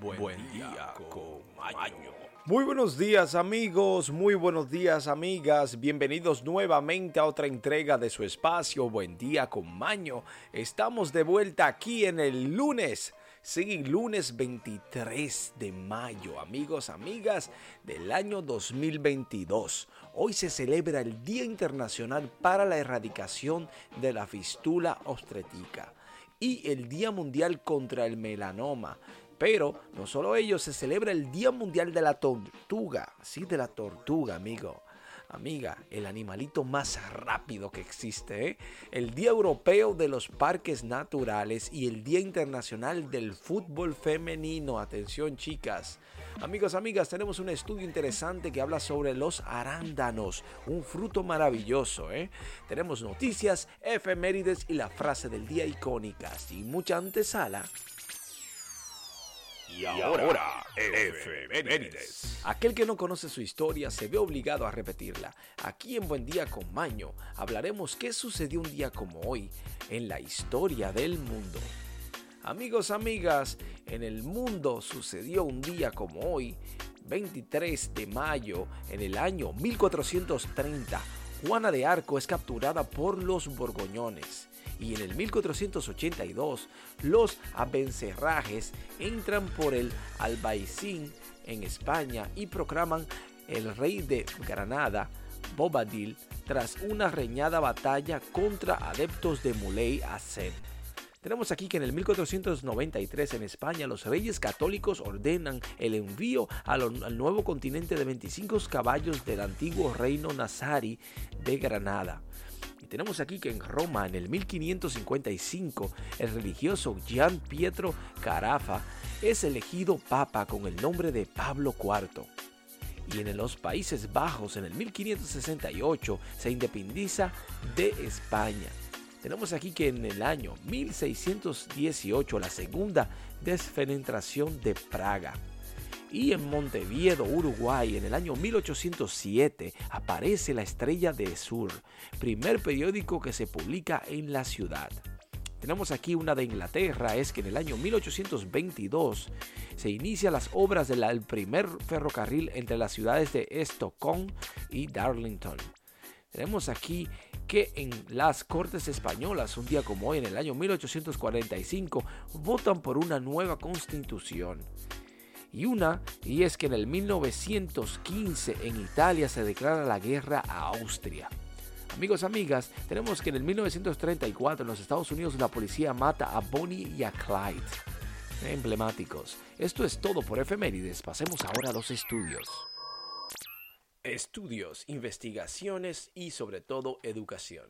Buen, día con Maño. Muy buenos días amigos, muy buenos días amigas, bienvenidos nuevamente a otra entrega de su espacio Buen día con Maño. Estamos de vuelta aquí en el lunes, sí, lunes 23 de mayo, amigos, amigas del año 2022. Hoy se celebra el Día Internacional para la Erradicación de la Fistula Obstétrica y el Día Mundial contra el Melanoma. Pero no solo ello, se celebra el Día Mundial de la Tortuga. Sí, de la tortuga, amigo. Amiga, el animalito más rápido que existe. ¿eh? El Día Europeo de los Parques Naturales y el Día Internacional del Fútbol Femenino. Atención, chicas. Amigos, amigas, tenemos un estudio interesante que habla sobre los arándanos. Un fruto maravilloso. ¿eh? Tenemos noticias, efemérides y la frase del día icónica. Sin mucha antesala. Y ahora, efemérides. Aquel que no conoce su historia se ve obligado a repetirla. Aquí en Buen Día con Maño hablaremos qué sucedió un día como hoy en la historia del mundo. Amigos, amigas, en el mundo sucedió un día como hoy, 23 de mayo, en el año 1430. Juana de Arco es capturada por los borgoñones y en el 1482 los abencerrajes entran por el Albaicín en España y proclaman el rey de Granada, Bobadil, tras una reñada batalla contra adeptos de Muley Hassen. Tenemos aquí que en el 1493 en España los reyes católicos ordenan el envío al, nuevo continente de 25 caballos del antiguo reino Nazari de Granada. Y tenemos aquí que en Roma, en el 1555, el religioso Gian Pietro Carafa es elegido papa con el nombre de Pablo IV. Y en los Países Bajos, en el 1568, se independiza de España. Tenemos aquí que en el año 1618, la segunda desfenestración de Praga y en Montevideo, Uruguay, en el año 1807, aparece La Estrella de Sur, primer periódico que se publica en la ciudad. Tenemos aquí una de Inglaterra, es que en el año 1822 se inician las obras del primer ferrocarril entre las ciudades de Estocolmo y Darlington. Tenemos aquí que en las Cortes Españolas, un día como hoy, en el año 1845, votan por una nueva constitución y una, y es que en el 1915 en Italia se declara la guerra a Austria. Amigos, amigas, tenemos que en el 1934 en los Estados Unidos la policía mata a Bonnie y a Clyde. Emblemáticos. Esto es todo por efemérides. Pasemos ahora a los estudios. Estudios, investigaciones y sobre todo educación.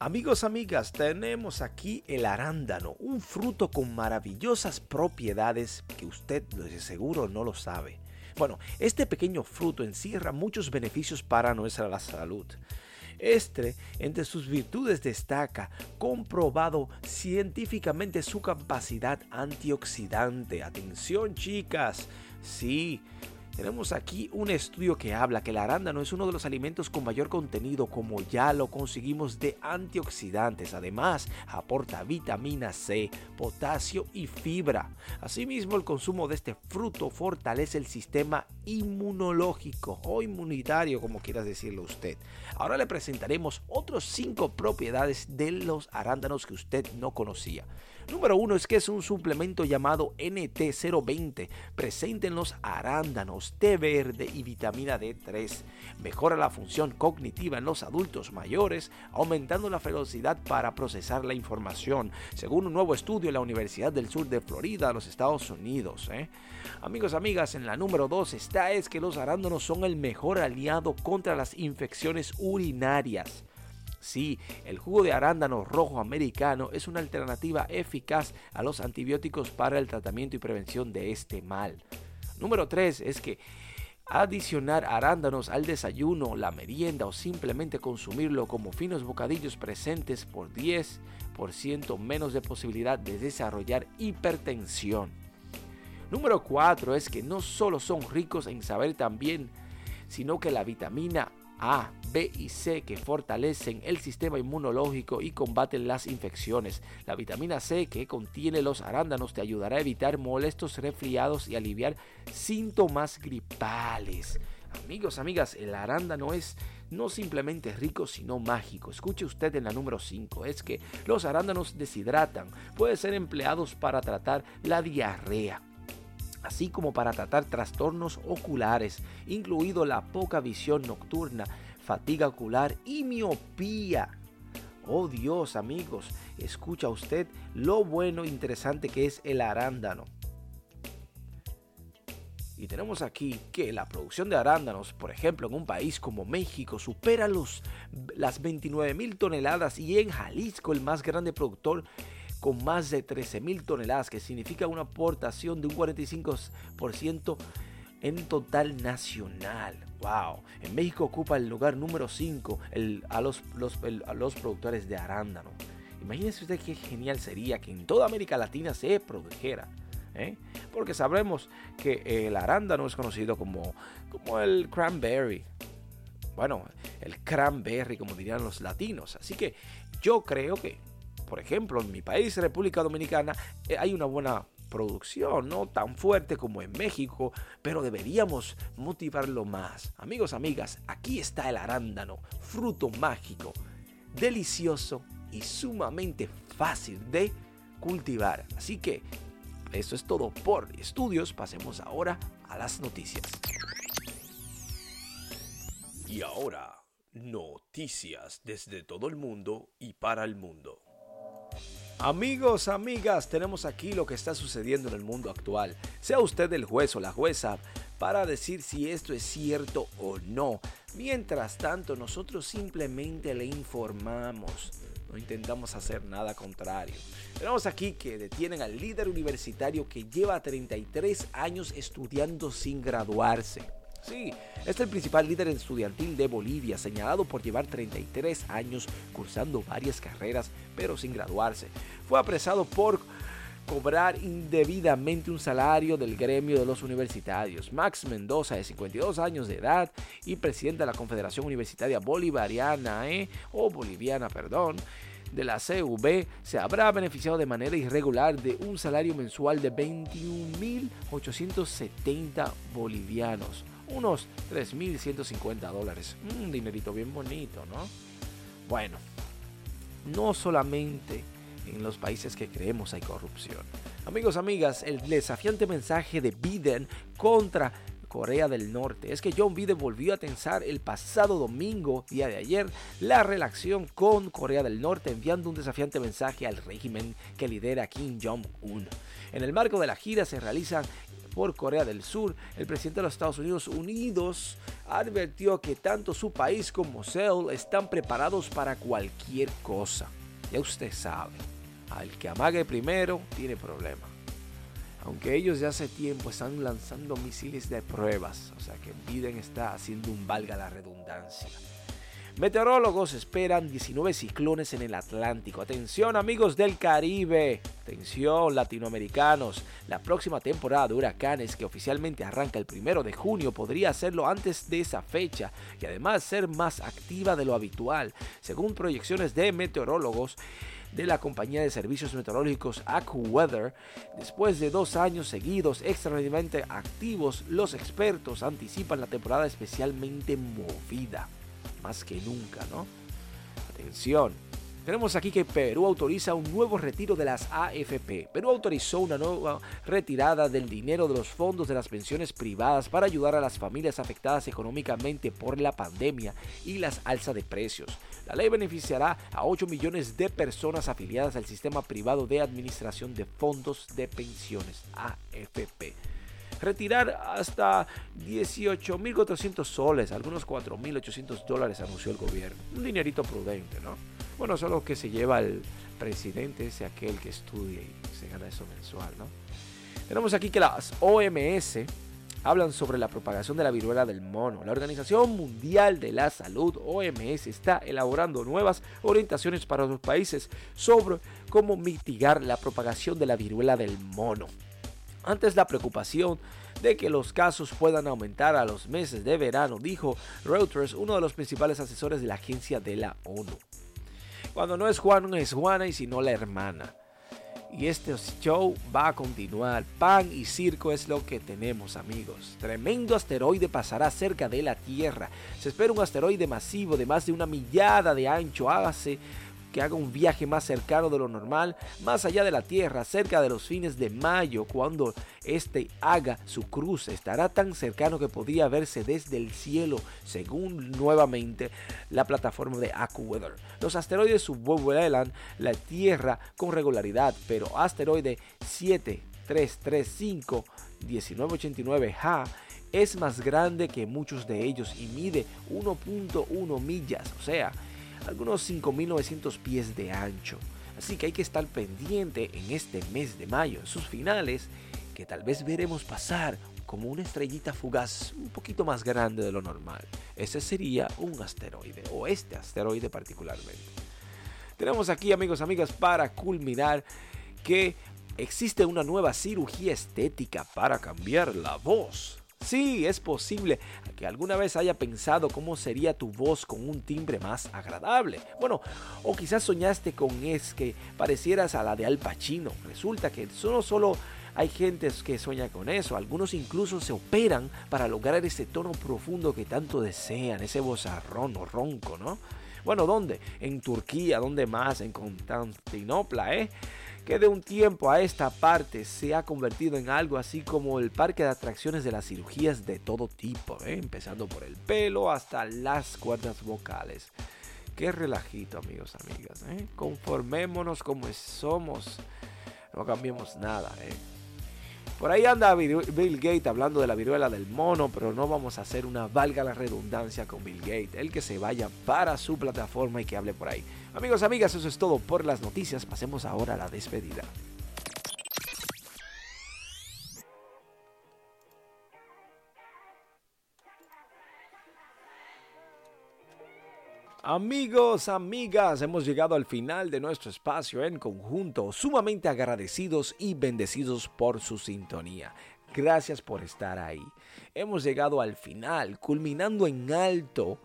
Amigos, amigas, tenemos aquí el arándano, un fruto con maravillosas propiedades que usted de seguro no lo sabe. Bueno, este pequeño fruto encierra muchos beneficios para nuestra salud. Este, entre sus virtudes destaca, comprobado científicamente su capacidad antioxidante. Atención chicas, sí, tenemos aquí un estudio que habla que el arándano es uno de los alimentos con mayor contenido como ya lo conseguimos de antioxidantes. Además, aporta vitamina C, potasio y fibra. Asimismo, el consumo de este fruto fortalece el sistema inmunológico o inmunitario, como quieras decirlo usted. Ahora le presentaremos otros 5 propiedades de los arándanos que usted no conocía. Número 1 es que es un suplemento llamado NT020 presente en los arándanos té verde y vitamina D3. Mejora la función cognitiva en los adultos mayores, aumentando la velocidad para procesar la información, según un nuevo estudio en la Universidad del Sur de Florida, los Estados Unidos. ¿eh? Amigos, amigas, en la número 2 está es que los arándanos son el mejor aliado contra las infecciones urinarias. Sí, el jugo de arándano rojo americano es una alternativa eficaz a los antibióticos para el tratamiento y prevención de este mal. Número 3 es que adicionar arándanos al desayuno, la merienda o simplemente consumirlo como finos bocadillos presentes por 10% menos de posibilidad de desarrollar hipertensión. Número 4 es que no solo son ricos en saber también, sino que la vitamina A, B y C que fortalecen el sistema inmunológico y combaten las infecciones. La vitamina C que contiene los arándanos te ayudará a evitar molestos resfriados y aliviar síntomas gripales. Amigos, amigas, el arándano es no simplemente rico, sino mágico. Escuche usted en la número 5, es que los arándanos deshidratan, pueden ser empleados para tratar la diarrea así como para tratar trastornos oculares, incluido la poca visión nocturna, fatiga ocular y miopía. Oh Dios, amigos, escucha usted lo bueno e interesante que es el arándano. Y tenemos aquí que la producción de arándanos, por ejemplo, en un país como México, supera los, las 29 mil toneladas y en Jalisco, el más grande productor, con más de 13 mil toneladas, que significa una aportación de un 45% en total nacional. ¡Wow! En México ocupa el lugar número 5 a, los, a los productores de arándano. Imagínense usted qué genial sería que en toda América Latina se produjera ¿eh? Porque sabemos que el arándano es conocido como, como el cranberry. Bueno, el cranberry, como dirían los latinos. Así que yo creo que, por ejemplo, en mi país, República Dominicana, eh, hay una buena producción, no tan fuerte como en México, pero deberíamos motivarlo más. Amigos, amigas, aquí está el arándano, fruto mágico, delicioso y sumamente fácil de cultivar. Así que eso es todo por estudios. Pasemos ahora a las noticias. Y ahora, noticias desde todo el mundo y para el mundo. Amigos, amigas, tenemos aquí lo que está sucediendo en el mundo actual. Sea usted el juez o la jueza para decir si esto es cierto o no. Mientras tanto, nosotros simplemente le informamos no intentamos hacer nada contrario. Tenemos aquí que detienen al líder universitario que lleva 33 años estudiando sin graduarse. Sí, es el principal líder estudiantil de Bolivia, señalado por llevar 33 años cursando varias carreras, pero sin graduarse. Fue apresado por cobrar indebidamente un salario del gremio de los universitarios. Max Mendoza, de 52 años de edad y presidente de la Confederación Universitaria Bolivariana, ¿eh? o boliviana, perdón, de la CV, se habrá beneficiado de manera irregular de un salario mensual de 21.870 bolivianos, unos 3.150 dólares. Un dinerito bien bonito, ¿no? Bueno, no solamente en los países que creemos hay corrupción. Amigos, amigas, el desafiante mensaje de Biden contra Corea del Norte es que John Biden volvió a tensar el pasado domingo, día de ayer, la relación con Corea del Norte, enviando un desafiante mensaje al régimen que lidera Kim Jong-un. En el marco de la gira se realiza por Corea del Sur, el presidente de los Estados Unidos Unidos advirtió que tanto su país como Seoul están preparados para cualquier cosa. Ya usted sabe. Al que amague primero tiene problema. Aunque ellos ya hace tiempo están lanzando misiles de pruebas, o sea que Biden está haciendo un valga la redundancia. Meteorólogos esperan 19 ciclones en el Atlántico. Atención amigos del Caribe. Atención latinoamericanos. La próxima temporada de huracanes que oficialmente arranca el primero de junio podría hacerlo antes de esa fecha y además ser más activa de lo habitual. Según proyecciones de meteorólogos, de la compañía de servicios meteorológicos AccuWeather. Después de dos años seguidos extraordinariamente activos, los expertos anticipan la temporada especialmente movida. Más que nunca, ¿no? Atención, tenemos aquí que Perú autoriza un nuevo retiro de las AFP. Perú autorizó una nueva retirada del dinero de los fondos de las pensiones privadas para ayudar a las familias afectadas económicamente por la pandemia y las alzas de precios. La ley beneficiará a 8 millones de personas afiliadas al sistema privado de administración de fondos de pensiones AFP retirar hasta 18.400 soles, algunos 4.800 dólares, anunció el gobierno. Un dinerito prudente, ¿no? Bueno, eso es lo que se lleva el presidente, ese aquel que estudia y se gana eso mensual, ¿no? Tenemos aquí que las OMS hablan sobre la propagación de la viruela del mono. La Organización Mundial de la Salud, OMS, está elaborando nuevas orientaciones para los países sobre cómo mitigar la propagación de la viruela del mono. Antes la preocupación de que los casos puedan aumentar a los meses de verano, dijo Reuters, uno de los principales asesores de la agencia de la ONU. Cuando no es Juan, no es Juana y sino la hermana. Y este show va a continuar. Pan y circo es lo que tenemos, amigos. Tremendo asteroide pasará cerca de la Tierra. Se espera un asteroide masivo de más de una millada de ancho. Hágase haga un viaje más cercano de lo normal, más allá de la Tierra, cerca de los fines de mayo, cuando este haga su cruce. Estará tan cercano que podría verse desde el cielo, según nuevamente la plataforma de AccuWeather. Los asteroides subvuelan la Tierra con regularidad, pero asteroide 7335 1989H es más grande que muchos de ellos y mide 1.1 millas, o sea, algunos 5.900 pies de ancho. Así que hay que estar pendiente en este mes de mayo, en sus finales, que tal vez veremos pasar como una estrellita fugaz un poquito más grande de lo normal. Ese sería un asteroide, o este asteroide particularmente. Tenemos aquí, amigos, amigas, para culminar que existe una nueva cirugía estética para cambiar la voz. Sí, es posible que alguna vez haya pensado cómo sería tu voz con un timbre más agradable. Bueno, o quizás soñaste con es que parecieras a la de Al Pacino. Resulta que no solo hay gente que sueña con eso, algunos incluso se operan para lograr ese tono profundo que tanto desean, ese vozarrón o ronco, ¿no? Bueno, ¿dónde? En Turquía, ¿dónde más? En Constantinopla, ¿eh? Que de un tiempo a esta parte se ha convertido en algo así como el parque de atracciones de las cirugías de todo tipo, ¿eh? empezando por el pelo hasta las cuerdas vocales. Qué relajito, amigos, amigas. ¿eh? Conformémonos como somos. No cambiemos nada. ¿eh? Por ahí anda Bill Gates hablando de la viruela del mono, pero no vamos a hacer una valga la redundancia con Bill Gates. El que se vaya para su plataforma y que hable por ahí. Amigos, amigas, eso es todo por las noticias. Pasemos ahora a la despedida. Amigos, amigas, hemos llegado al final de nuestro espacio en conjunto, sumamente agradecidos y bendecidos por su sintonía. Gracias por estar ahí. Hemos llegado al final, culminando en alto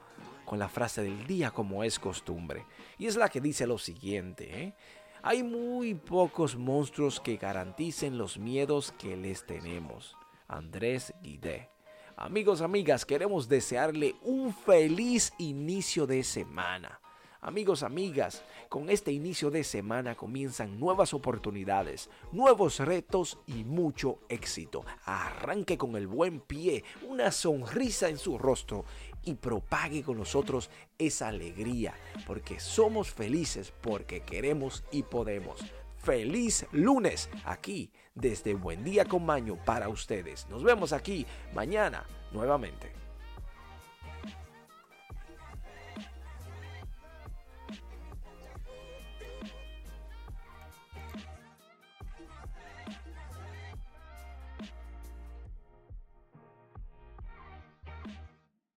con la frase del día como es costumbre. Y es la que dice lo siguiente. ¿eh? Hay muy pocos monstruos que garanticen los miedos que les tenemos. Andrés Guidé. Amigos, amigas, queremos desearle un feliz inicio de semana. Amigos, amigas, con este inicio de semana comienzan nuevas oportunidades, nuevos retos y mucho éxito. Arranque con el buen pie, una sonrisa en su rostro y propague con nosotros esa alegría, porque somos felices, porque queremos y podemos. Feliz lunes aquí desde Buen Día con Maño para ustedes. Nos vemos aquí mañana nuevamente.